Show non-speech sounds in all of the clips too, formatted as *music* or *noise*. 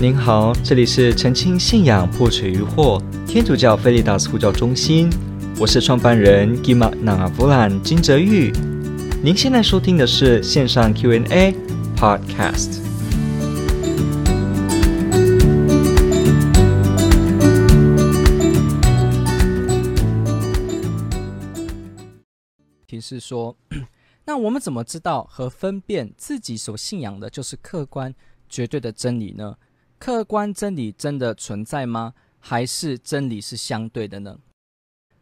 您好，这里是澄清信仰破除疑惑天主教菲利达斯呼叫中心，我是创办人 Gima Nanga 金泽玉。您现在收听的是线上 Q&A Podcast。提示说，*clears throat* 那我们怎么知道和分辨自己所信仰的就是客观绝对的真理呢？客观真理真的存在吗？还是真理是相对的呢？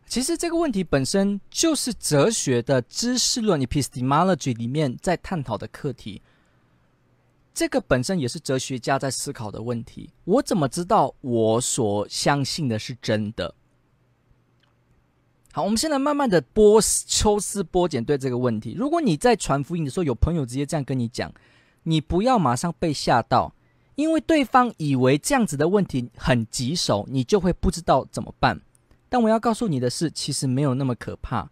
其实这个问题本身就是哲学的知识论 （epistemology） 里面在探讨的课题。这个本身也是哲学家在思考的问题。我怎么知道我所相信的是真的？好，我们现在慢慢的剥抽丝剥茧对这个问题。如果你在传福音的时候，有朋友直接这样跟你讲，你不要马上被吓到。因为对方以为这样子的问题很棘手，你就会不知道怎么办。但我要告诉你的是，其实没有那么可怕。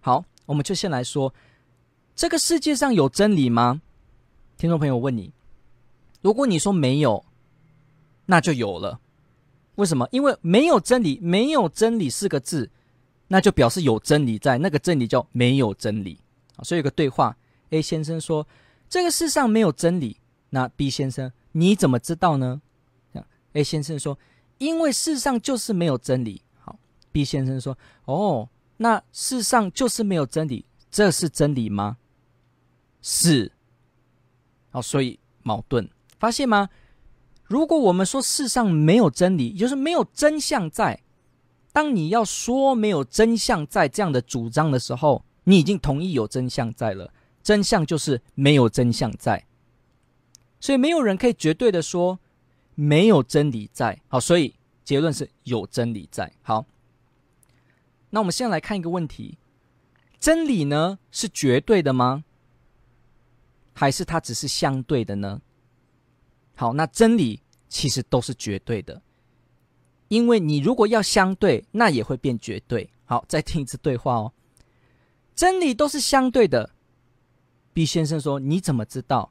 好，我们就先来说，这个世界上有真理吗？听众朋友问你，如果你说没有，那就有了。为什么？因为没有真理，没有真理四个字，那就表示有真理在，那个真理叫没有真理。所以有个对话，A 先生说，这个世上没有真理。那 B 先生。你怎么知道呢？A 先生说：“因为世上就是没有真理。”好，B 先生说：“哦，那世上就是没有真理，这是真理吗？”是。好，所以矛盾，发现吗？如果我们说世上没有真理，也就是没有真相在，当你要说没有真相在这样的主张的时候，你已经同意有真相在了。真相就是没有真相在。所以没有人可以绝对的说没有真理在。好，所以结论是有真理在。好，那我们先来看一个问题：真理呢是绝对的吗？还是它只是相对的呢？好，那真理其实都是绝对的，因为你如果要相对，那也会变绝对。好，再听一次对话哦。真理都是相对的。B 先生说：“你怎么知道？”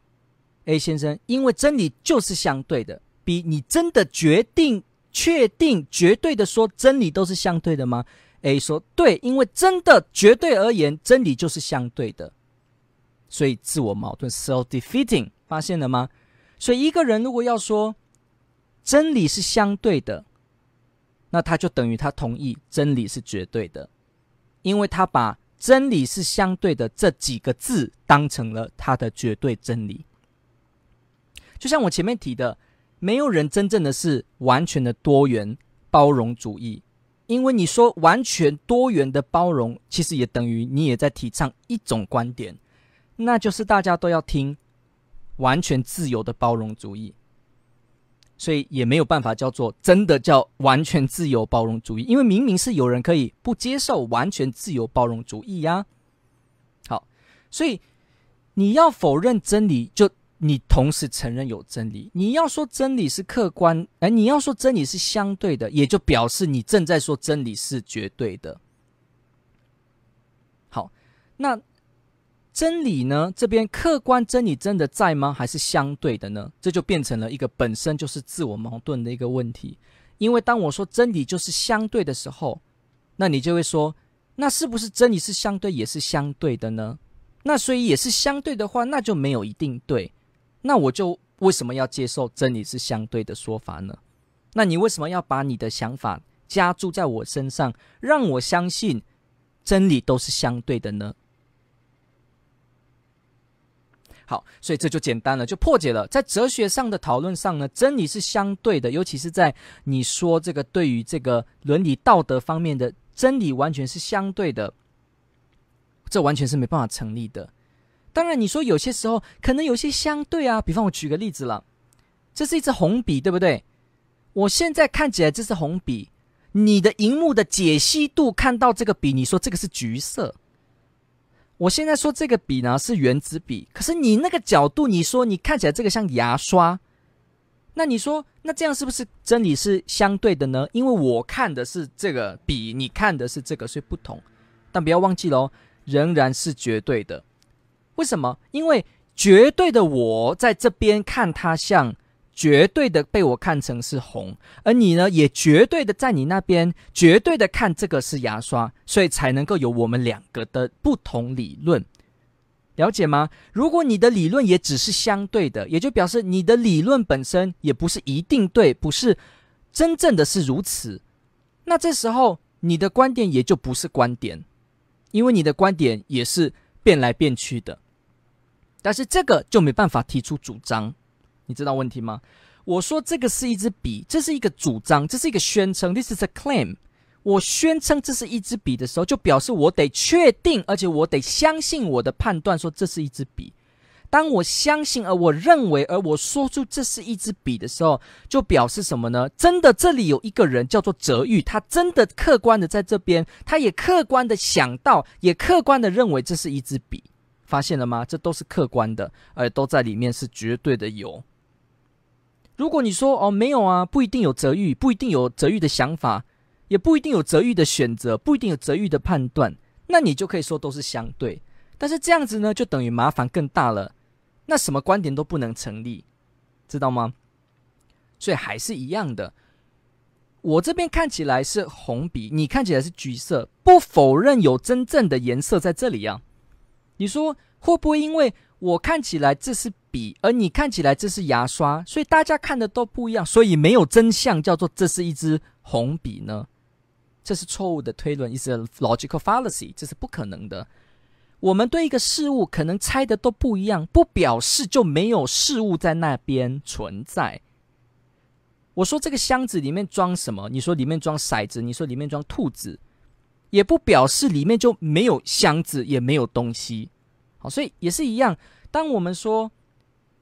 A 先生，因为真理就是相对的。B，你真的决定、确定、绝对的说真理都是相对的吗？A 说对，因为真的绝对而言，真理就是相对的。所以自我矛盾 （self-defeating） 发现了吗？所以一个人如果要说真理是相对的，那他就等于他同意真理是绝对的，因为他把真理是相对的这几个字当成了他的绝对真理。就像我前面提的，没有人真正的是完全的多元包容主义，因为你说完全多元的包容，其实也等于你也在提倡一种观点，那就是大家都要听完全自由的包容主义，所以也没有办法叫做真的叫完全自由包容主义，因为明明是有人可以不接受完全自由包容主义呀。好，所以你要否认真理就。你同时承认有真理，你要说真理是客观，哎，你要说真理是相对的，也就表示你正在说真理是绝对的。好，那真理呢？这边客观真理真的在吗？还是相对的呢？这就变成了一个本身就是自我矛盾的一个问题。因为当我说真理就是相对的时候，那你就会说，那是不是真理是相对也是相对的呢？那所以也是相对的话，那就没有一定对。那我就为什么要接受真理是相对的说法呢？那你为什么要把你的想法加注在我身上，让我相信真理都是相对的呢？好，所以这就简单了，就破解了。在哲学上的讨论上呢，真理是相对的，尤其是在你说这个对于这个伦理道德方面的真理完全是相对的，这完全是没办法成立的。当然，你说有些时候可能有些相对啊，比方我举个例子了，这是一支红笔，对不对？我现在看起来这是红笔，你的荧幕的解析度看到这个笔，你说这个是橘色。我现在说这个笔呢是原子笔，可是你那个角度，你说你看起来这个像牙刷，那你说那这样是不是真理是相对的呢？因为我看的是这个笔，你看的是这个，所以不同。但不要忘记喽，仍然是绝对的。为什么？因为绝对的我在这边看它像绝对的被我看成是红，而你呢，也绝对的在你那边绝对的看这个是牙刷，所以才能够有我们两个的不同理论，了解吗？如果你的理论也只是相对的，也就表示你的理论本身也不是一定对，不是真正的是如此，那这时候你的观点也就不是观点，因为你的观点也是变来变去的，但是这个就没办法提出主张。你知道问题吗？我说这个是一支笔，这是一个主张，这是一个宣称，This is a claim。我宣称这是一支笔的时候，就表示我得确定，而且我得相信我的判断，说这是一支笔。当我相信，而我认为，而我说出这是一支笔的时候，就表示什么呢？真的，这里有一个人叫做泽玉，他真的客观的在这边，他也客观的想到，也客观的认为这是一支笔。发现了吗？这都是客观的，而都在里面是绝对的有。如果你说哦，没有啊，不一定有哲昱，不一定有哲昱的想法，也不一定有哲昱的选择，不一定有哲昱的判断，那你就可以说都是相对。但是这样子呢，就等于麻烦更大了。那什么观点都不能成立，知道吗？所以还是一样的。我这边看起来是红笔，你看起来是橘色，不否认有真正的颜色在这里啊。你说会不会因为我看起来这是？笔，而你看起来这是牙刷，所以大家看的都不一样，所以没有真相叫做这是一支红笔呢？这是错误的推论，is a logical fallacy，这是不可能的。我们对一个事物可能猜的都不一样，不表示就没有事物在那边存在。我说这个箱子里面装什么？你说里面装骰子，你说里面装兔子，也不表示里面就没有箱子，也没有东西。好，所以也是一样，当我们说。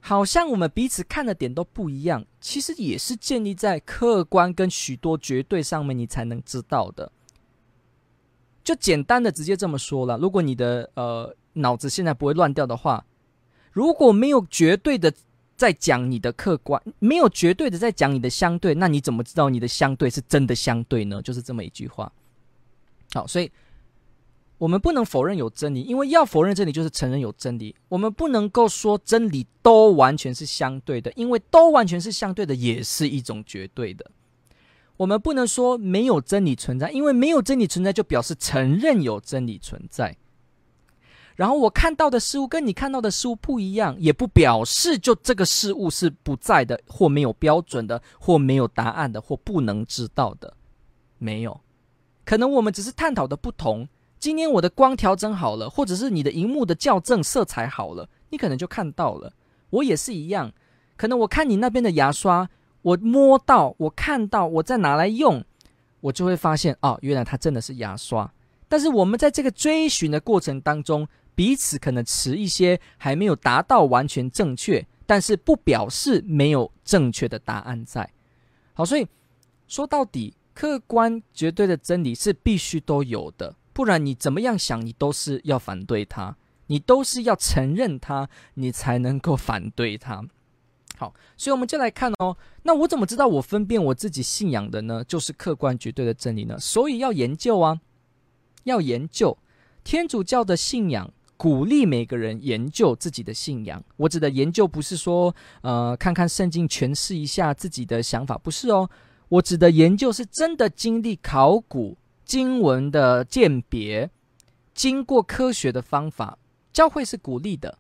好像我们彼此看的点都不一样，其实也是建立在客观跟许多绝对上面，你才能知道的。就简单的直接这么说了，如果你的呃脑子现在不会乱掉的话，如果没有绝对的在讲你的客观，没有绝对的在讲你的相对，那你怎么知道你的相对是真的相对呢？就是这么一句话。好，所以。我们不能否认有真理，因为要否认真理就是承认有真理。我们不能够说真理都完全是相对的，因为都完全是相对的也是一种绝对的。我们不能说没有真理存在，因为没有真理存在就表示承认有真理存在。然后我看到的事物跟你看到的事物不一样，也不表示就这个事物是不在的，或没有标准的，或没有答案的，或不能知道的。没有，可能我们只是探讨的不同。今天我的光调整好了，或者是你的荧幕的校正色彩好了，你可能就看到了。我也是一样，可能我看你那边的牙刷，我摸到，我看到，我再拿来用，我就会发现哦，原来它真的是牙刷。但是我们在这个追寻的过程当中，彼此可能持一些还没有达到完全正确，但是不表示没有正确的答案在。好，所以说到底，客观绝对的真理是必须都有的。不然你怎么样想，你都是要反对他，你都是要承认他，你才能够反对他。好，所以我们就来看哦。那我怎么知道我分辨我自己信仰的呢？就是客观绝对的真理呢？所以要研究啊，要研究天主教的信仰，鼓励每个人研究自己的信仰。我指的研究不是说呃看看圣经诠释一下自己的想法，不是哦。我指的研究是真的经历考古。经文的鉴别，经过科学的方法，教会是鼓励的。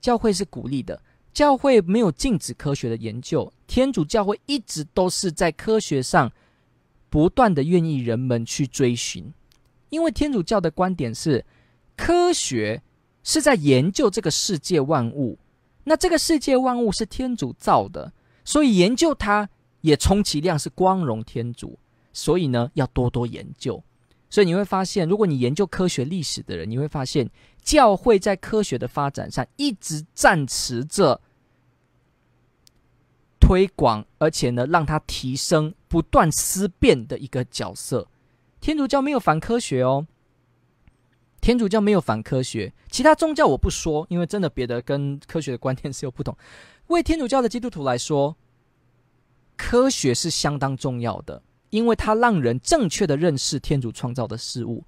教会是鼓励的，教会没有禁止科学的研究。天主教会一直都是在科学上不断的愿意人们去追寻，因为天主教的观点是，科学是在研究这个世界万物，那这个世界万物是天主造的，所以研究它也充其量是光荣天主。所以呢，要多多研究。所以你会发现，如果你研究科学历史的人，你会发现，教会在科学的发展上一直站持着推广，而且呢，让它提升、不断思辨的一个角色。天主教没有反科学哦，天主教没有反科学。其他宗教我不说，因为真的别的跟科学的观念是有不同。为天主教的基督徒来说，科学是相当重要的。因为它让人正确的认识天主创造的事物，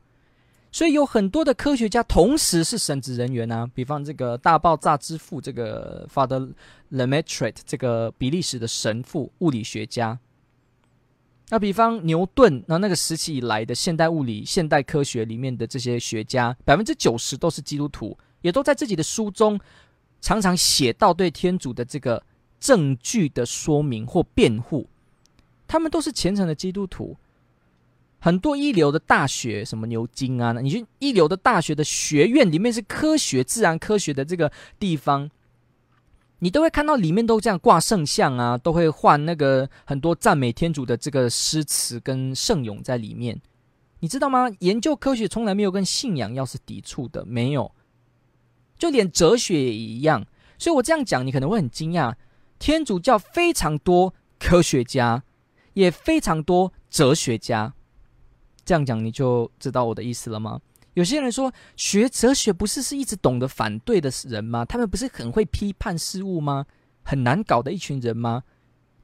所以有很多的科学家同时是神职人员啊，比方这个大爆炸之父这个 Father Lemaitre 这个比利时的神父物理学家。那比方牛顿，那那个时期以来的现代物理、现代科学里面的这些学家，百分之九十都是基督徒，也都在自己的书中常常写到对天主的这个证据的说明或辩护。他们都是虔诚的基督徒。很多一流的大学，什么牛津啊，你去一流的大学的学院里面是科学、自然科学的这个地方。你都会看到里面都这样挂圣像啊，都会画那个很多赞美天主的这个诗词跟圣咏在里面，你知道吗？研究科学从来没有跟信仰要是抵触的，没有，就连哲学也一样。所以我这样讲，你可能会很惊讶，天主教非常多科学家，也非常多哲学家。这样讲你就知道我的意思了吗？有些人说学哲学不是是一直懂得反对的人吗？他们不是很会批判事物吗？很难搞的一群人吗？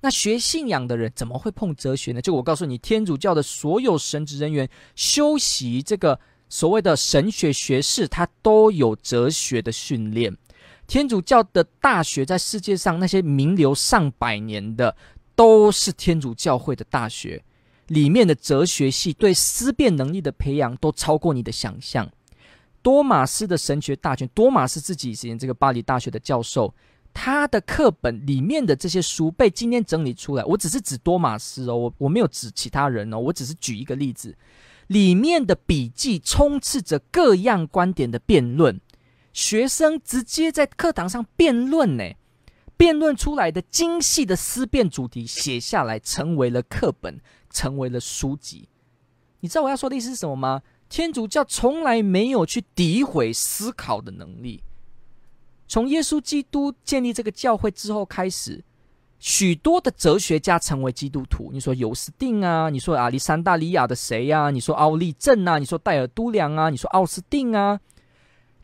那学信仰的人怎么会碰哲学呢？就我告诉你，天主教的所有神职人员修习这个所谓的神学学士，他都有哲学的训练。天主教的大学在世界上那些名流上百年的，都是天主教会的大学。里面的哲学系对思辨能力的培养都超过你的想象。多玛斯的神学大全，多玛斯自己以前这个巴黎大学的教授，他的课本里面的这些书被今天整理出来。我只是指多玛斯哦，我我没有指其他人哦，我只是举一个例子。里面的笔记充斥着各样观点的辩论，学生直接在课堂上辩论呢，辩论出来的精细的思辨主题写下来，成为了课本。成为了书籍，你知道我要说的意思是什么吗？天主教从来没有去诋毁思考的能力。从耶稣基督建立这个教会之后开始，许多的哲学家成为基督徒。你说尤斯定啊，你说亚历山大里亚的谁呀、啊？你说奥利镇啊，你说戴尔都良啊，你说奥斯定啊，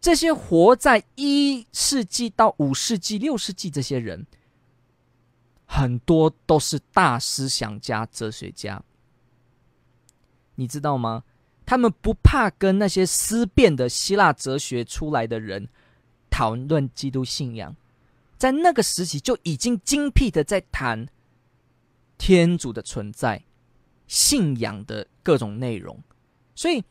这些活在一世纪到五世纪、六世纪这些人。很多都是大思想家、哲学家，你知道吗？他们不怕跟那些思辨的希腊哲学出来的人讨论基督信仰，在那个时期就已经精辟的在谈天主的存在、信仰的各种内容，所以。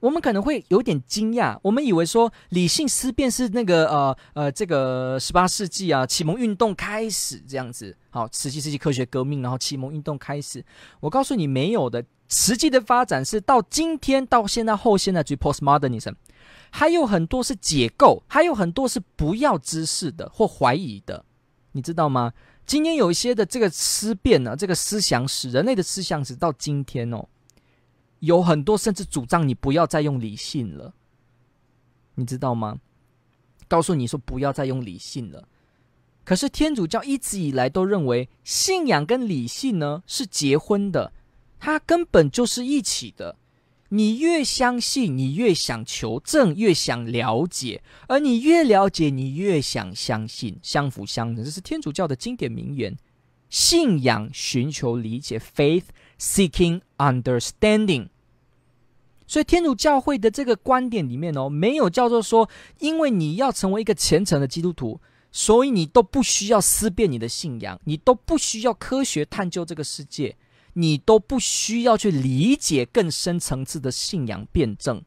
我们可能会有点惊讶，我们以为说理性思辨是那个呃呃这个十八世纪啊启蒙运动开始这样子，好，十七世纪科学革命，然后启蒙运动开始。我告诉你没有的，实际的发展是到今天到现在后现代主义 postmodernism，还有很多是解构，还有很多是不要知识的或怀疑的，你知道吗？今天有一些的这个思辨呢，这个思想史，人类的思想史到今天哦。有很多甚至主张你不要再用理性了，你知道吗？告诉你说不要再用理性了。可是天主教一直以来都认为信仰跟理性呢是结婚的，它根本就是一起的。你越相信，你越想求证，越想了解；而你越了解，你越想相信，相辅相成。这是天主教的经典名言：信仰寻求理解，faith。Seeking understanding，所以天主教会的这个观点里面哦，没有叫做说，因为你要成为一个虔诚的基督徒，所以你都不需要思辨你的信仰，你都不需要科学探究这个世界，你都不需要去理解更深层次的信仰辩证，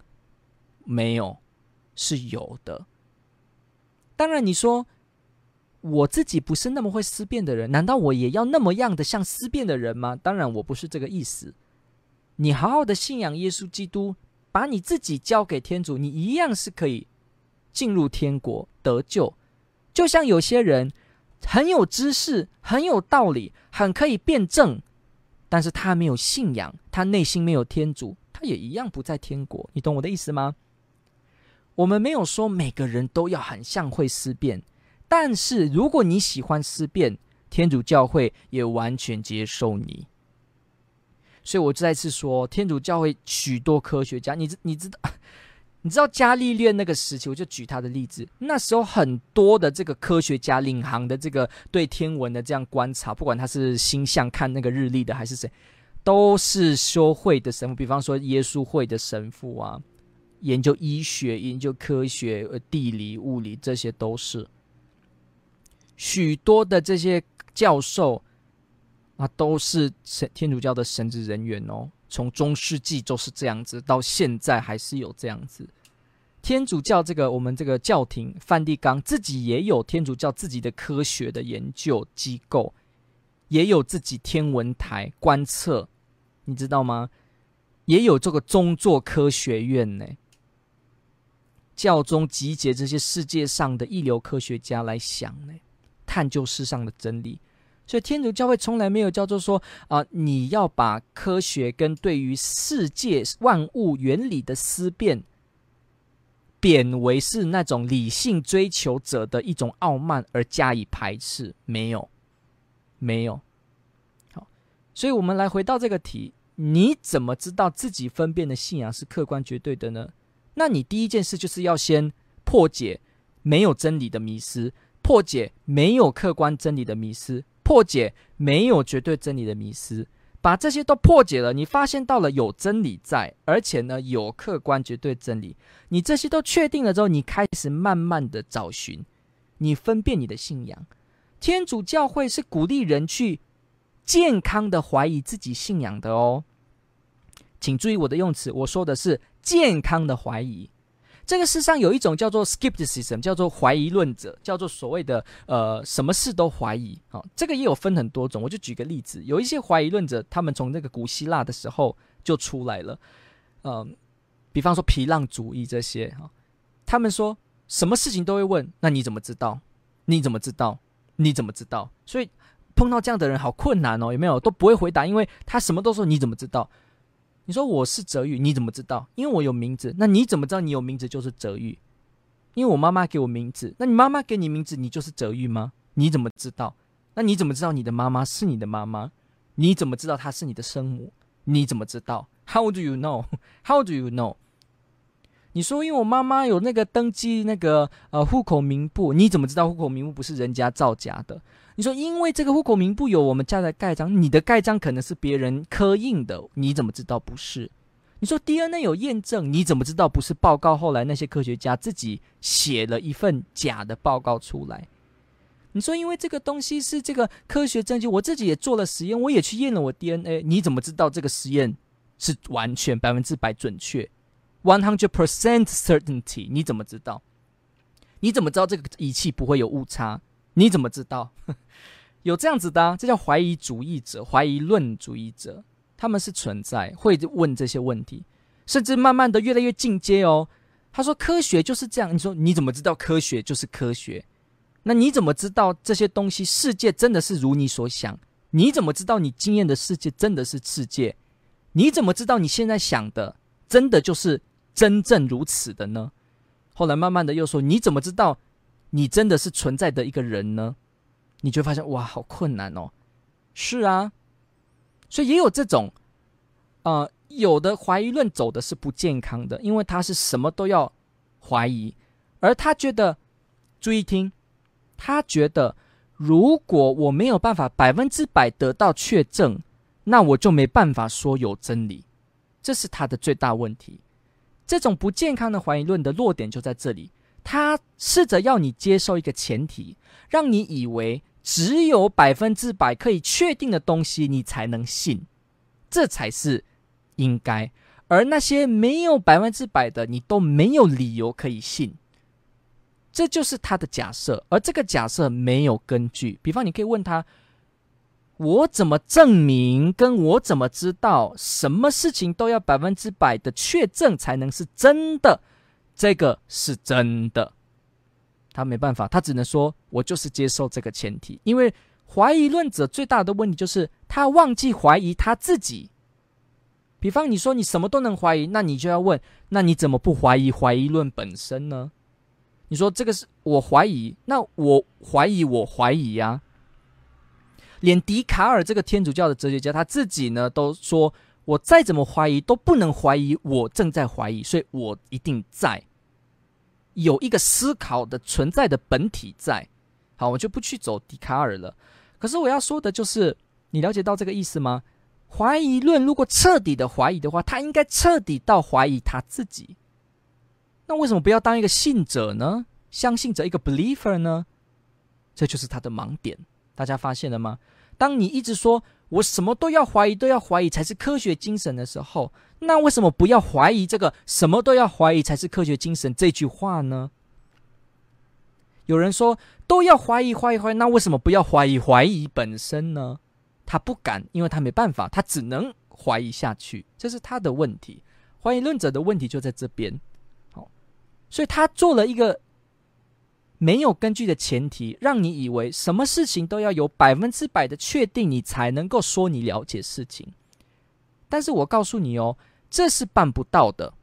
没有，是有的。当然你说。我自己不是那么会思辨的人，难道我也要那么样的像思辨的人吗？当然，我不是这个意思。你好好的信仰耶稣基督，把你自己交给天主，你一样是可以进入天国得救。就像有些人很有知识、很有道理、很可以辩证，但是他没有信仰，他内心没有天主，他也一样不在天国。你懂我的意思吗？我们没有说每个人都要很像会思辨。但是，如果你喜欢思辨，天主教会也完全接受你。所以我再次说，天主教会许多科学家，你知你知道，*laughs* 你知道伽利略那个时期，我就举他的例子。那时候很多的这个科学家领航的这个对天文的这样观察，不管他是星象看那个日历的，还是谁，都是修会的神父，比方说耶稣会的神父啊。研究医学、研究科学、呃，地理、物理，这些都是许多的这些教授啊，都是神天主教的神职人员哦。从中世纪就是这样子，到现在还是有这样子。天主教这个我们这个教廷梵蒂冈自己也有天主教自己的科学的研究机构，也有自己天文台观测，你知道吗？也有这个宗座科学院呢。教宗集结这些世界上的一流科学家来想呢，探究世上的真理。所以天主教会从来没有叫做说啊、你要把科学跟对于世界万物原理的思辨。贬为是那种理性追求者的一种傲慢而加以排斥，没有，没有。好，所以我们来回到这个题：你怎么知道自己分辨的信仰是客观绝对的呢？那你第一件事就是要先破解没有真理的迷思，破解没有客观真理的迷思，破解没有绝对真理的迷思。把这些都破解了，你发现到了有真理在，而且呢有客观绝对真理。你这些都确定了之后，你开始慢慢的找寻，你分辨你的信仰。天主教会是鼓励人去健康的怀疑自己信仰的哦，请注意我的用词，我说的是健康的怀疑。这个世上有一种叫做 skepticism，叫做怀疑论者，叫做所谓的呃什么事都怀疑。好、哦，这个也有分很多种。我就举个例子，有一些怀疑论者，他们从那个古希腊的时候就出来了。嗯、呃，比方说皮浪主义这些哈、他们说什么事情都会问，那你怎么知道？你怎么知道？你怎么知道？所以碰到这样的人好困难哦，有没有？都不会回答，因为他什么都说，你怎么知道？你说我是泽玉，你怎么知道？因为我有名字。那你怎么知道你有名字就是泽玉？因为我妈妈给我名字。那你妈妈给你名字，你就是泽玉吗？你怎么知道？那你怎么知道你的妈妈是你的妈妈？你怎么知道她是你的生母？你怎么知道？How do you know? *laughs* How do you know? 你说因为我妈妈有那个登记那个呃户口名簿，你怎么知道户口名簿不是人家造假的？你说，因为这个户口名簿有我们家的盖章，你的盖章可能是别人刻印的，你怎么知道不是？你说 DNA 有验证，你怎么知道不是报告？后来那些科学家自己写了一份假的报告出来。你说，因为这个东西是这个科学证据，我自己也做了实验，我也去验了我 DNA，你怎么知道这个实验是完全百分之百准确？One hundred percent certainty，你怎么知道？你怎么知道这个仪器不会有误差？你怎么知道？*laughs* 有这样子的，这叫怀疑主义者、怀疑论主义者，他们是存在，会问这些问题，甚至慢慢的越来越进阶哦。他说科学就是这样，你说你怎么知道科学就是科学？那你怎么知道这些东西世界真的是如你所想？你怎么知道你经验的世界真的是世界？你怎么知道你现在想的真的就是真正如此的呢？后来慢慢的又说，你怎么知道？你真的是存在的一个人呢？你就发现哇，好困难哦。是啊，所以也有这种，呃，有的怀疑论走的是不健康的，因为他是什么都要怀疑，而他觉得，注意听，他觉得如果我没有办法百分之百得到确证，那我就没办法说有真理，这是他的最大问题。这种不健康的怀疑论的弱点就在这里。他试着要你接受一个前提，让你以为只有百分之百可以确定的东西，你才能信，这才是应该。而那些没有百分之百的，你都没有理由可以信。这就是他的假设，而这个假设没有根据。比方，你可以问他：我怎么证明？跟我怎么知道？什么事情都要百分之百的确证才能是真的？这个是真的，他没办法，他只能说，我就是接受这个前提。因为怀疑论者最大的问题就是他忘记怀疑他自己。比方你说你什么都能怀疑，那你就要问，那你怎么不怀疑怀疑论本身呢？你说这个是我怀疑，那我怀疑我怀疑呀。连笛卡尔这个天主教的哲学家他自己呢都说，我再怎么怀疑都不能怀疑我正在怀疑，所以我一定在。有一个思考的存在的本体在，好，我就不去走笛卡尔了。可是我要说的就是，你了解到这个意思吗？怀疑论如果彻底的怀疑的话，他应该彻底到怀疑他自己。那为什么不要当一个信者呢？相信者，一个 believer 呢？这就是他的盲点。大家发现了吗？当你一直说我什么都要怀疑，都要怀疑才是科学精神的时候，那为什么不要怀疑这个什么都要怀疑才是科学精神这句话呢？有人说都要怀疑，怀疑，怀疑，那为什么不要怀疑怀疑本身呢？他不敢，因为他没办法，他只能怀疑下去，这是他的问题。怀疑论者的问题就在这边。好，所以他做了一个没有根据的前提，让你以为什么事情都要有百分之百的确定，你才能够说你了解事情。但是我告诉你哦，这是办不到的。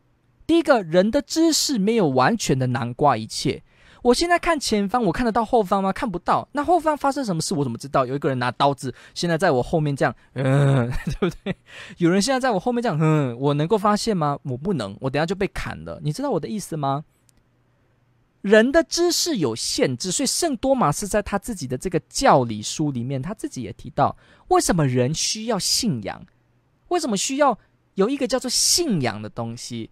第一个，人的知识没有完全的囊括一切。我现在看前方，我看得到后方吗？看不到。那后方发生什么事，我怎么知道？有一个人拿刀子，现在在我后面这样，嗯，*laughs* 对不对？有人现在在我后面这样，嗯，我能够发现吗？我不能，我等下就被砍了。你知道我的意思吗？人的知识有限制，所以圣多玛斯在他自己的这个教理书里面，他自己也提到，为什么人需要信仰？为什么需要有一个叫做信仰的东西？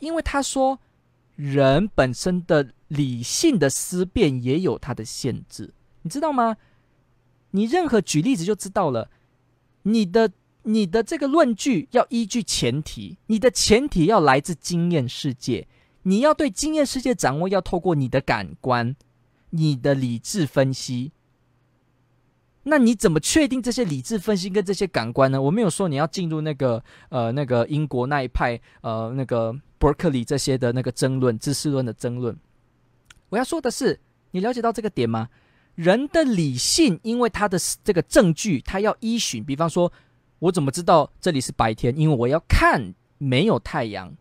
因为他说。人本身的理性的思辨也有它的限制，你知道吗？你任何举例子就知道了。你的你的这个论据要依据前提，你的前提要来自经验世界，你要对经验世界掌握，要透过你的感官、你的理智分析。那你怎么确定这些理智分析跟这些感官呢？我没有说你要进入那个呃那个英国那一派呃那个。伯克利这些的那个争论，知识论的争论，我要说的是，你了解到这个点吗？人的理性，因为他的这个证据，他要依循。比方说，我怎么知道这里是白天？因为我要看没有太阳。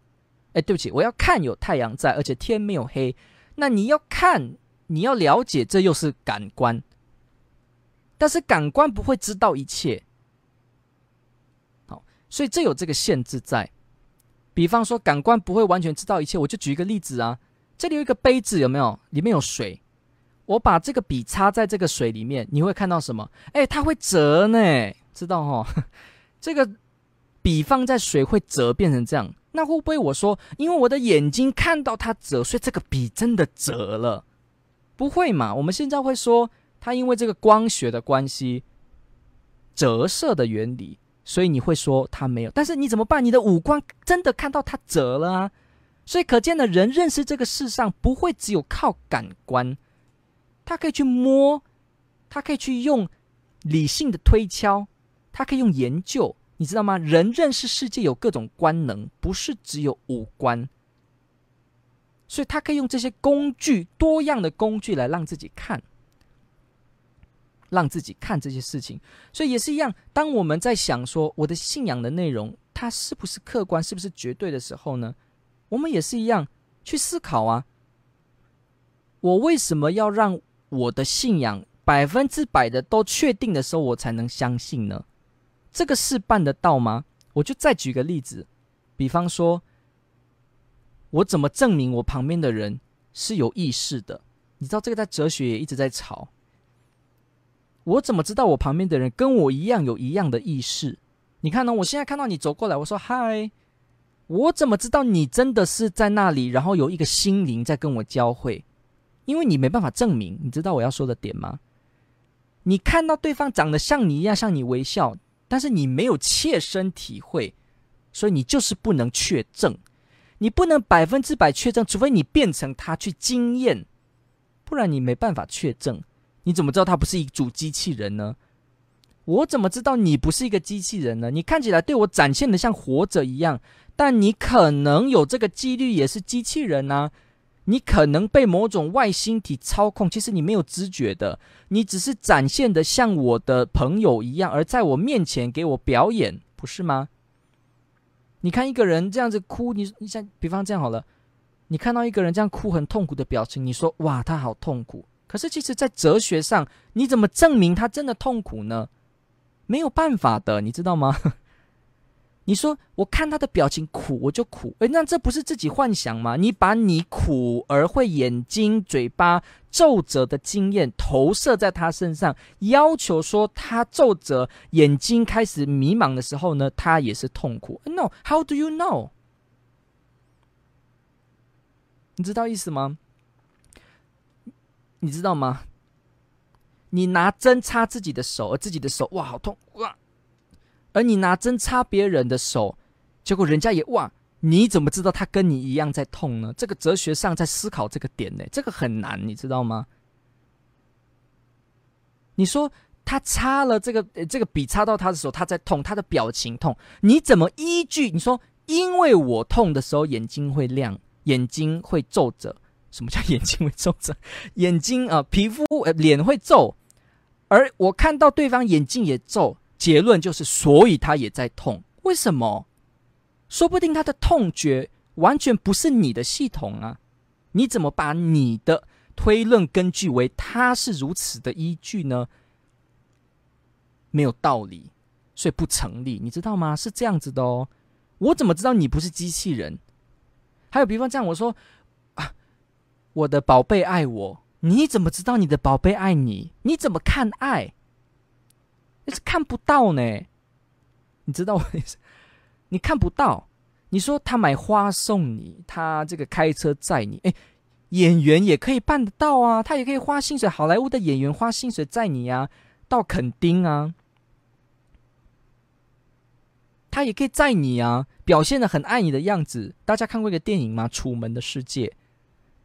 哎，对不起，我要看有太阳在，而且天没有黑。那你要看，你要了解，这又是感官。但是感官不会知道一切。好，所以这有这个限制在。比方说，感官不会完全知道一切。我就举一个例子啊，这里有一个杯子，有没有？里面有水。我把这个笔插在这个水里面，你会看到什么？哎，它会折呢，知道哈、哦？*laughs* 这个笔放在水会折，变成这样。那会不会我说，因为我的眼睛看到它折，所以这个笔真的折了？不会嘛？我们现在会说，它因为这个光学的关系，折射的原理。所以你会说他没有，但是你怎么办？你的五官真的看到他折了啊！所以可见的人认识这个世上不会只有靠感官，他可以去摸，他可以去用理性的推敲，他可以用研究，你知道吗？人认识世界有各种官能，不是只有五官，所以他可以用这些工具，多样的工具来让自己看。让自己看这些事情，所以也是一样。当我们在想说我的信仰的内容，它是不是客观，是不是绝对的时候呢？我们也是一样去思考啊。我为什么要让我的信仰百分之百的都确定的时候，我才能相信呢？这个事办得到吗？我就再举个例子，比方说，我怎么证明我旁边的人是有意识的？你知道这个在哲学也一直在吵。我怎么知道我旁边的人跟我一样有一样的意识？你看呢？我现在看到你走过来，我说嗨，我怎么知道你真的是在那里？然后有一个心灵在跟我交汇，因为你没办法证明。你知道我要说的点吗？你看到对方长得像你一样，向你微笑，但是你没有切身体会，所以你就是不能确证。你不能百分之百确证，除非你变成他去经验，不然你没办法确证。你怎么知道他不是一组机器人呢？我怎么知道你不是一个机器人呢？你看起来对我展现的像活着一样，但你可能有这个几率也是机器人啊！你可能被某种外星体操控，其实你没有知觉的，你只是展现的像我的朋友一样，而在我面前给我表演，不是吗？你看一个人这样子哭，你你像比方这样好了，你看到一个人这样哭很痛苦的表情，你说哇，他好痛苦。可是，其实，在哲学上，你怎么证明他真的痛苦呢？没有办法的，你知道吗？你说，我看他的表情苦，我就苦。诶，那这不是自己幻想吗？你把你苦而会眼睛、嘴巴皱褶的经验投射在他身上，要求说他皱褶、眼睛开始迷茫的时候呢，他也是痛苦。No，how do you know？你知道意思吗？你知道吗？你拿针插自己的手，而自己的手哇好痛哇，而你拿针插别人的手，结果人家也哇，你怎么知道他跟你一样在痛呢？这个哲学上在思考这个点呢，这个很难，你知道吗？你说他插了这个这个笔插到他的时候，他在痛，他的表情痛，你怎么依据？你说因为我痛的时候眼睛会亮，眼睛会皱着，什么叫眼睛会皱着？眼睛啊、皮肤呃脸会皱。而我看到对方眼睛也皱，结论就是，所以他也在痛。为什么？说不定他的痛觉完全不是你的系统啊！你怎么把你的推论根据为他是如此的依据呢？没有道理，所以不成立，你知道吗？是这样子的哦。我怎么知道你不是机器人？还有，比方这样，我说啊，我的宝贝爱我。你怎么知道你的宝贝爱你？你怎么看爱？那是看不到呢。你知道我意思？你看不到。你说他买花送你，他这个开车载你，哎，演员也可以办得到啊。他也可以花薪水，好莱坞的演员花薪水载你啊，到垦丁啊。他也可以载你啊，表现的很爱你的样子。大家看过一个电影吗？《楚门的世界》。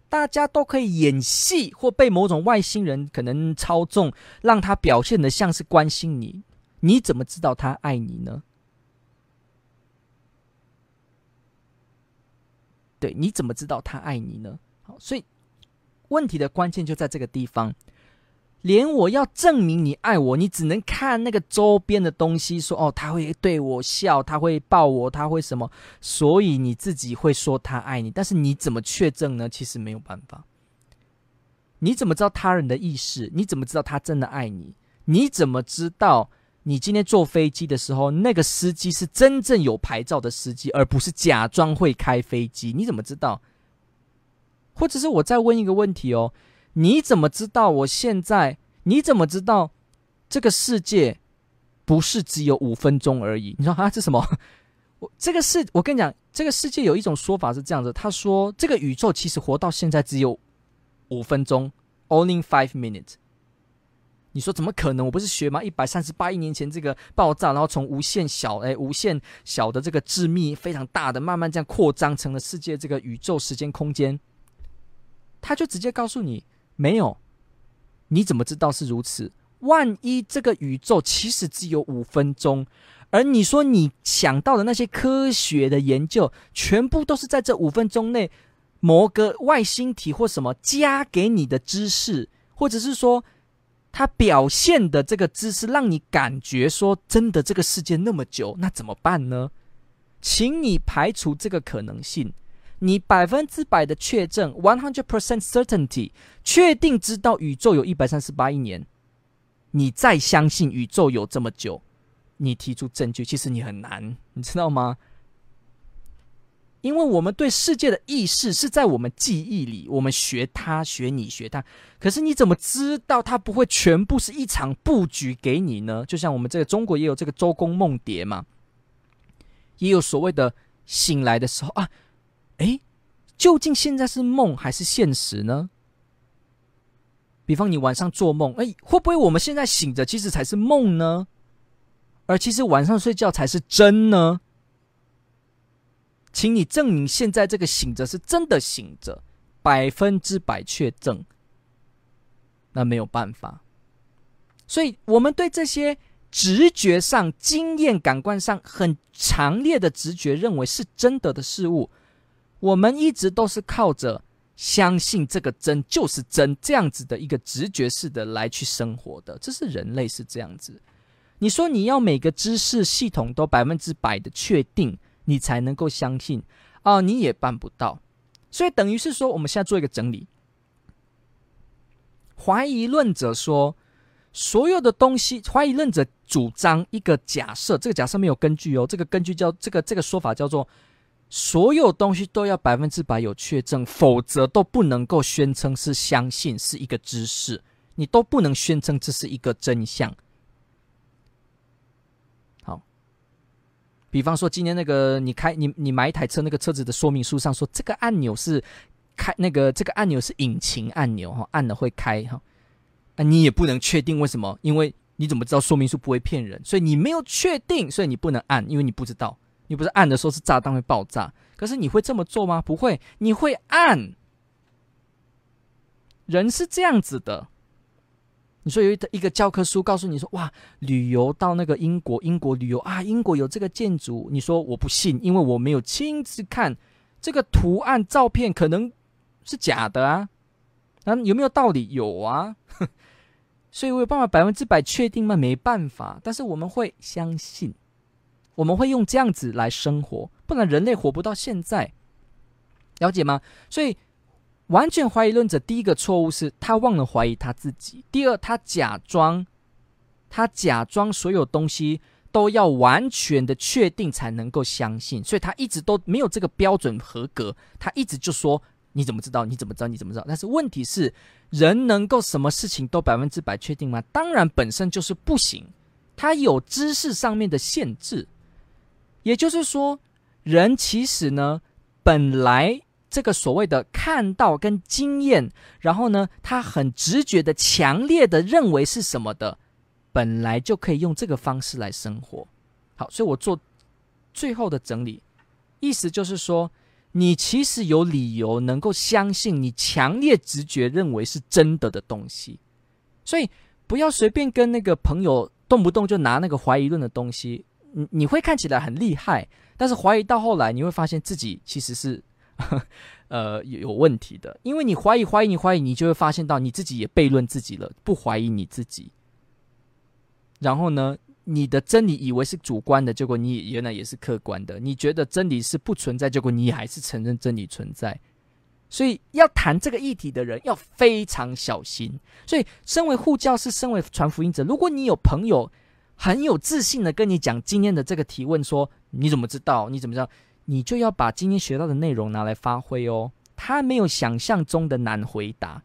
大家都可以演戏，或被某种外星人可能操纵，让他表现的像是关心你。你怎么知道他爱你呢？对，你怎么知道他爱你呢？好，所以问题的关键就在这个地方。连我要证明你爱我，你只能看那个周边的东西，说哦，他会对我笑，他会抱我，他会什么，所以你自己会说他爱你。但是你怎么确证呢？其实没有办法。你怎么知道他人的意识？你怎么知道他真的爱你？你怎么知道你今天坐飞机的时候，那个司机是真正有牌照的司机，而不是假装会开飞机？你怎么知道？或者是我再问一个问题哦。你怎么知道我现在？你怎么知道这个世界不是只有五分钟而已？你说啊，这什么？*laughs* 我这个世，我跟你讲，这个世界有一种说法是这样子，他说这个宇宙其实活到现在只有五分钟，only five minutes。你说怎么可能？我不是学吗？一百三十八亿年前这个爆炸，然后从无限小哎无限小的这个致密非常大的，慢慢这样扩张成了世界这个宇宙时间空间。他就直接告诉你。没有，你怎么知道是如此？万一这个宇宙其实只有五分钟，而你说你想到的那些科学的研究，全部都是在这五分钟内，某个外星体或什么加给你的知识，或者是说它表现的这个知识，让你感觉说真的这个世界那么久，那怎么办呢？请你排除这个可能性。你百分之百的确证，one hundred percent certainty，确定知道宇宙有一百三十八亿年，你再相信宇宙有这么久，你提出证据，其实你很难，你知道吗？因为我们对世界的意识是在我们记忆里，我们学它，学你，学它。可是你怎么知道它不会全部是一场布局给你呢？就像我们这个中国也有这个周公梦蝶嘛，也有所谓的醒来的时候啊。哎，究竟现在是梦还是现实呢？比方你晚上做梦，哎，会不会我们现在醒着其实才是梦呢？而其实晚上睡觉才是真呢？请你证明现在这个醒着是真的醒着，百分之百确证。那没有办法，所以我们对这些直觉上、经验、感官上很强烈的直觉，认为是真的的事物。我们一直都是靠着相信这个真就是真这样子的一个直觉式的来去生活的，这是人类是这样子。你说你要每个知识系统都百分之百的确定，你才能够相信啊，你也办不到。所以等于是说，我们现在做一个整理。怀疑论者说，所有的东西，怀疑论者主张一个假设，这个假设没有根据哦，这个根据叫这个这个说法叫做。所有东西都要百分之百有确证，否则都不能够宣称是相信是一个知识，你都不能宣称这是一个真相。好，比方说今天那个你开你你买一台车，那个车子的说明书上说这个按钮是开那个这个按钮是引擎按钮哈，按了会开哈，那你也不能确定为什么？因为你怎么知道说明书不会骗人？所以你没有确定，所以你不能按，因为你不知道，你不是按的时候是炸弹会爆炸，可是你会这么做吗？不会，你会按。人是这样子的。你说有一一个教科书告诉你说，哇，旅游到那个英国，英国旅游啊，英国有这个建筑。你说我不信，因为我没有亲自看这个图案，照片可能是假的啊。那有没有道理？有啊。*laughs* 所以我有办法百分之百确定吗？没办法。但是我们会相信，我们会用这样子来生活，不然人类活不到现在。了解吗？所以。完全怀疑论者，第一个错误是他忘了怀疑他自己；第二，他假装，他假装所有东西都要完全的确定才能够相信，所以他一直都没有这个标准合格。他一直就说：“你怎么知道？你怎么知道？你怎么知道？”但是问题是，人能够什么事情都百分之百确定吗？当然，本身就是不行。他有知识上面的限制，也就是说，人其实呢，本来。这个所谓的看到跟经验，然后呢，他很直觉的、强烈的认为是什么的，本来就可以用这个方式来生活。好，所以我做最后的整理，意思就是说，你其实有理由能够相信你强烈直觉认为是真的的东西，所以不要随便跟那个朋友动不动就拿那个怀疑论的东西，你你会看起来很厉害，但是怀疑到后来，你会发现自己其实是。*laughs* 呃，有有问题的，因为你怀疑、怀疑、你怀疑，你就会发现到你自己也悖论自己了，不怀疑你自己。然后呢，你的真理以为是主观的，结果你原来也是客观的。你觉得真理是不存在，结果你还是承认真理存在。所以要谈这个议题的人要非常小心。所以，身为护教士，身为传福音者，如果你有朋友很有自信的跟你讲今天的这个提问，说你怎么知道？你怎么知道？你就要把今天学到的内容拿来发挥哦。他没有想象中的难回答，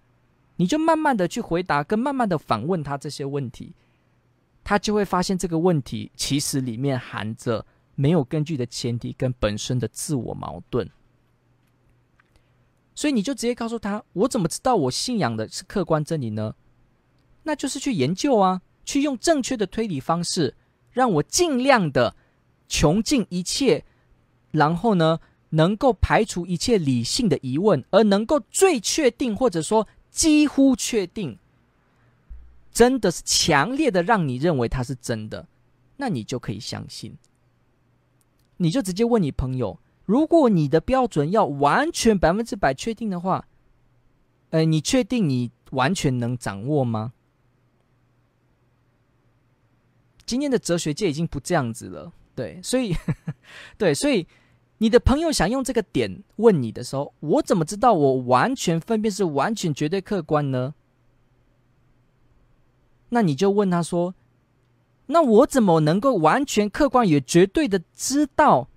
你就慢慢的去回答，跟慢慢的反问他这些问题，他就会发现这个问题其实里面含着没有根据的前提跟本身的自我矛盾。所以你就直接告诉他：我怎么知道我信仰的是客观真理呢？那就是去研究啊，去用正确的推理方式，让我尽量的穷尽一切。然后呢，能够排除一切理性的疑问，而能够最确定，或者说几乎确定，真的是强烈的让你认为它是真的，那你就可以相信。你就直接问你朋友，如果你的标准要完全百分之百确定的话，呃，你确定你完全能掌握吗？今天的哲学界已经不这样子了，对，所以，*laughs* 对，所以。你的朋友想用这个点问你的时候，我怎么知道我完全分辨是完全绝对客观呢？那你就问他说：“那我怎么能够完全客观也绝对的知道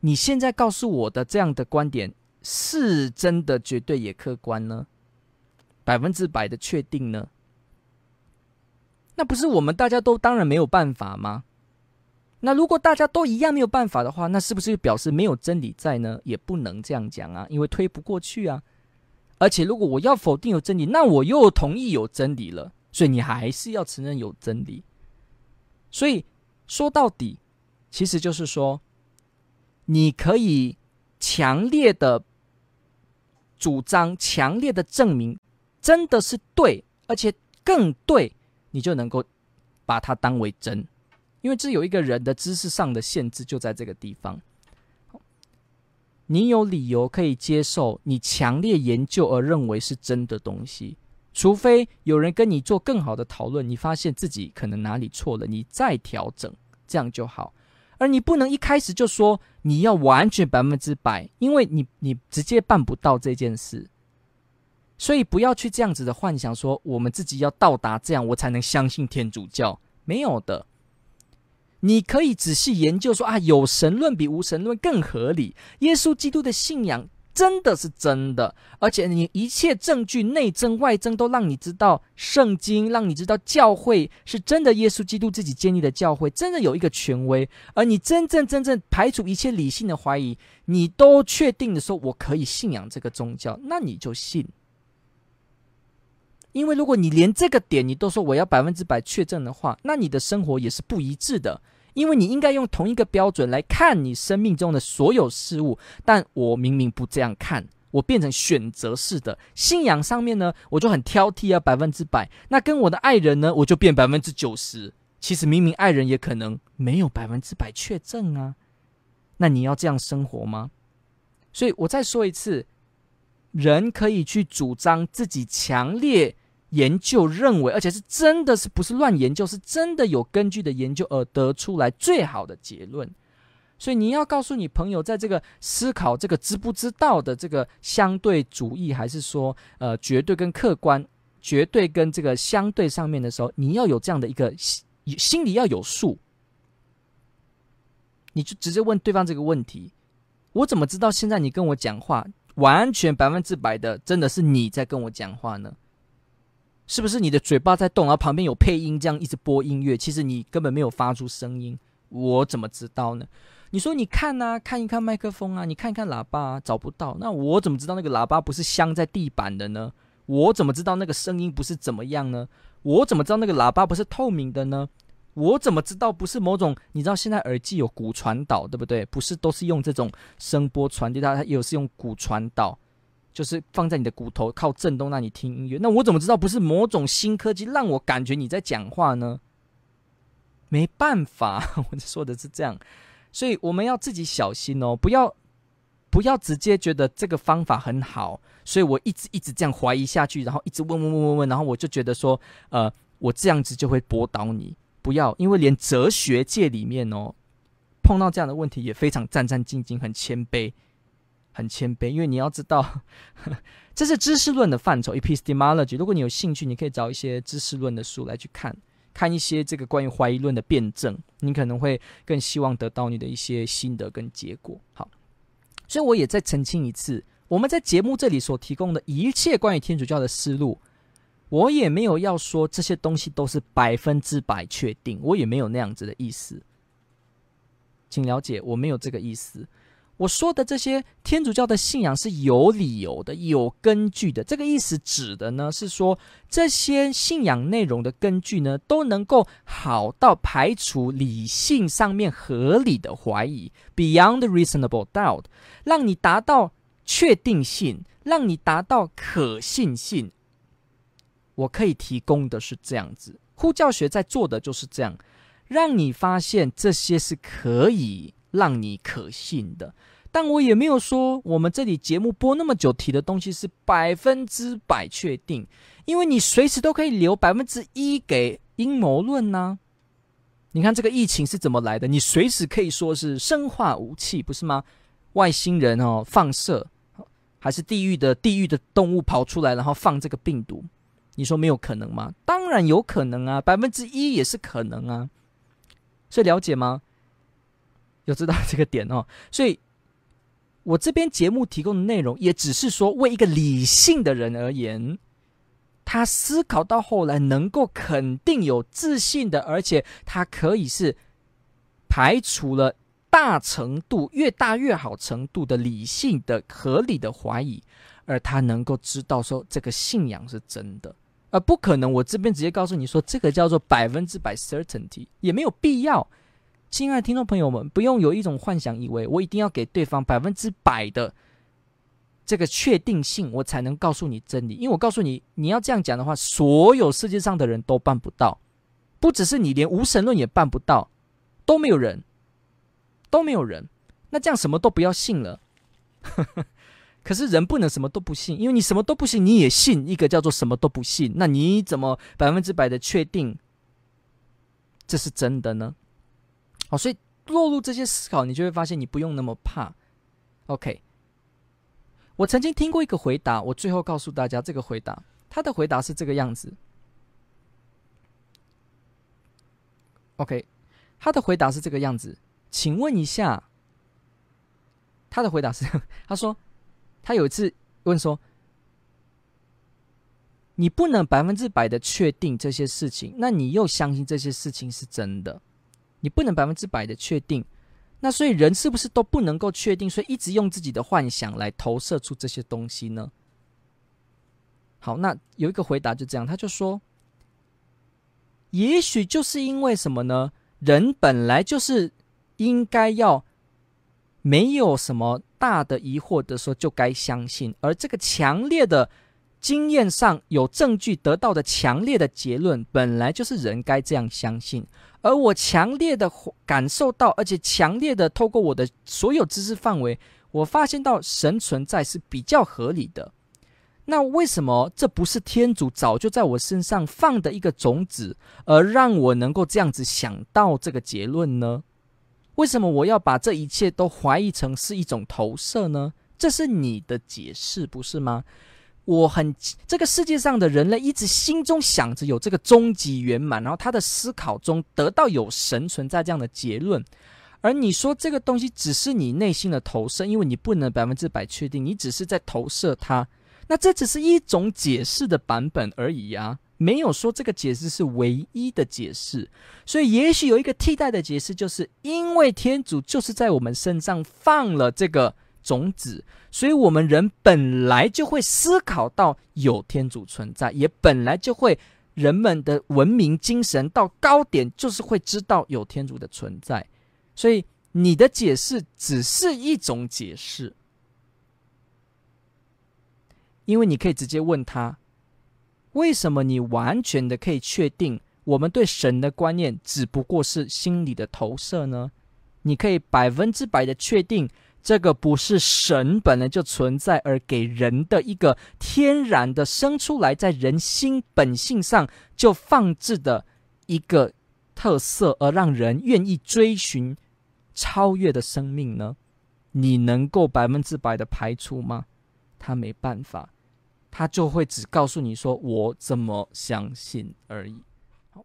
你现在告诉我的这样的观点是真的绝对也客观呢？百分之百的确定呢？那不是我们大家都当然没有办法吗？”那如果大家都一样没有办法的话，那是不是表示没有真理在呢？也不能这样讲啊，因为推不过去啊。而且如果我要否定有真理，那我又同意有真理了，所以你还是要承认有真理。所以说到底，其实就是说，你可以强烈的主张、强烈的证明，真的是对，而且更对，你就能够把它当为真。因为这有一个人的知识上的限制，就在这个地方。你有理由可以接受你强烈研究而认为是真的东西，除非有人跟你做更好的讨论，你发现自己可能哪里错了，你再调整，这样就好。而你不能一开始就说你要完全百分之百，因为你你直接办不到这件事。所以不要去这样子的幻想，说我们自己要到达这样，我才能相信天主教，没有的。你可以仔细研究说啊，有神论比无神论更合理。耶稣基督的信仰真的是真的，而且你一切证据内证外证都让你知道圣经，让你知道教会是真的，耶稣基督自己建立的教会，真的有一个权威。而你真正真正排除一切理性的怀疑，你都确定的说，我可以信仰这个宗教，那你就信。因为如果你连这个点你都说我要百分之百确证的话，那你的生活也是不一致的。因为你应该用同一个标准来看你生命中的所有事物，但我明明不这样看，我变成选择式的信仰上面呢，我就很挑剔啊，百分之百。那跟我的爱人呢，我就变百分之九十。其实明明爱人也可能没有百分之百确证啊。那你要这样生活吗？所以我再说一次，人可以去主张自己强烈。研究认为，而且是真的是不是乱研究，是真的有根据的研究而得出来最好的结论。所以你要告诉你朋友，在这个思考这个知不知道的这个相对主义，还是说呃绝对跟客观、绝对跟这个相对上面的时候，你要有这样的一个心心里要有数。你就直接问对方这个问题：我怎么知道现在你跟我讲话完全百分之百的真的是你在跟我讲话呢？是不是你的嘴巴在动，然后旁边有配音，这样一直播音乐？其实你根本没有发出声音，我怎么知道呢？你说你看啊，看一看麦克风啊，你看一看喇叭啊，找不到，那我怎么知道那个喇叭不是镶在地板的呢？我怎么知道那个声音不是怎么样呢？我怎么知道那个喇叭不是透明的呢？我怎么知道不是某种？你知道现在耳机有骨传导，对不对？不是都是用这种声波传递，它也是用骨传导。就是放在你的骨头，靠震动让你听音乐。那我怎么知道不是某种新科技让我感觉你在讲话呢？没办法，*laughs* 我说的是这样，所以我们要自己小心哦，不要不要直接觉得这个方法很好，所以我一直一直这样怀疑下去，然后一直问问问问问，然后我就觉得说，呃，我这样子就会驳倒你。不要，因为连哲学界里面哦，碰到这样的问题也非常战战兢兢，很谦卑。很谦卑，因为你要知道，*laughs* 这是知识论的范畴 （epistemology）。如果你有兴趣，你可以找一些知识论的书来去看，看一些这个关于怀疑论的辩证，你可能会更希望得到你的一些心得跟结果。好，所以我也再澄清一次，我们在节目这里所提供的一切关于天主教的思路，我也没有要说这些东西都是百分之百确定，我也没有那样子的意思，请了解，我没有这个意思。我说的这些天主教的信仰是有理由的、有根据的。这个意思指的呢，是说这些信仰内容的根据呢，都能够好到排除理性上面合理的怀疑 （beyond reasonable doubt），让你达到确定性，让你达到可信性。我可以提供的是这样子，呼教学在做的就是这样，让你发现这些是可以让你可信的。但我也没有说我们这里节目播那么久提的东西是百分之百确定，因为你随时都可以留百分之一给阴谋论呢。你看这个疫情是怎么来的？你随时可以说是生化武器，不是吗？外星人哦放射，还是地狱的地狱的动物跑出来然后放这个病毒？你说没有可能吗？当然有可能啊，百分之一也是可能啊。所以了解吗？有知道这个点哦，所以。我这边节目提供的内容，也只是说为一个理性的人而言，他思考到后来能够肯定有自信的，而且他可以是排除了大程度越大越好程度的理性的合理的怀疑，而他能够知道说这个信仰是真的，而不可能我这边直接告诉你说这个叫做百分之百 certainty，也没有必要。亲爱的听众朋友们，不用有一种幻想，以为我一定要给对方百分之百的这个确定性，我才能告诉你真理。因为我告诉你，你要这样讲的话，所有世界上的人都办不到，不只是你，连无神论也办不到，都没有人，都没有人。那这样什么都不要信了。可是人不能什么都不信，因为你什么都不信，你也信一个叫做什么都不信，那你怎么百分之百的确定这是真的呢？好，所以落入这些思考，你就会发现你不用那么怕。OK，我曾经听过一个回答，我最后告诉大家这个回答，他的回答是这个样子。OK，他的回答是这个样子，请问一下，他的回答是，*laughs* 他说：“他有一次问说：“你不能百分之百的确定这些事情，那你又相信这些事情是真的？你不能百分之百的确定，那所以人是不是都不能够确定？所以一直用自己的幻想来投射出这些东西呢？”好，那有一个回答就这样，他就说：“也许就是因为什么呢？人本来就是应该要没有什么大的疑惑的时候就该相信，而这个强烈的经验上有证据得到的强烈的结论，本来就是人该这样相信。而我强烈的感受到，而且强烈的透过我的所有知识范围，我发现到神存在是比较合理的。”那为什么这不是天主早就在我身上放的一个种子，而让我能够这样子想到这个结论呢？为什么我要把这一切都怀疑成是一种投射呢？这是你的解释，不是吗？我很这个世界上的人类一直心中想着有这个终极圆满，然后他的思考中得到有神存在这样的结论，而你说这个东西只是你内心的投射，因为你不能百分之百确定，你只是在投射它。那这只是一种解释的版本而已啊，没有说这个解释是唯一的解释。所以，也许有一个替代的解释，就是因为天主就是在我们身上放了这个种子，所以我们人本来就会思考到有天主存在，也本来就会人们的文明精神到高点，就是会知道有天主的存在。所以，你的解释只是一种解释。因为你可以直接问他，为什么你完全的可以确定我们对神的观念只不过是心理的投射呢？你可以百分之百的确定这个不是神本来就存在而给人的一个天然的生出来在人心本性上就放置的一个特色，而让人愿意追寻超越的生命呢？你能够百分之百的排除吗？他没办法。他就会只告诉你说：“我怎么相信而已。”好，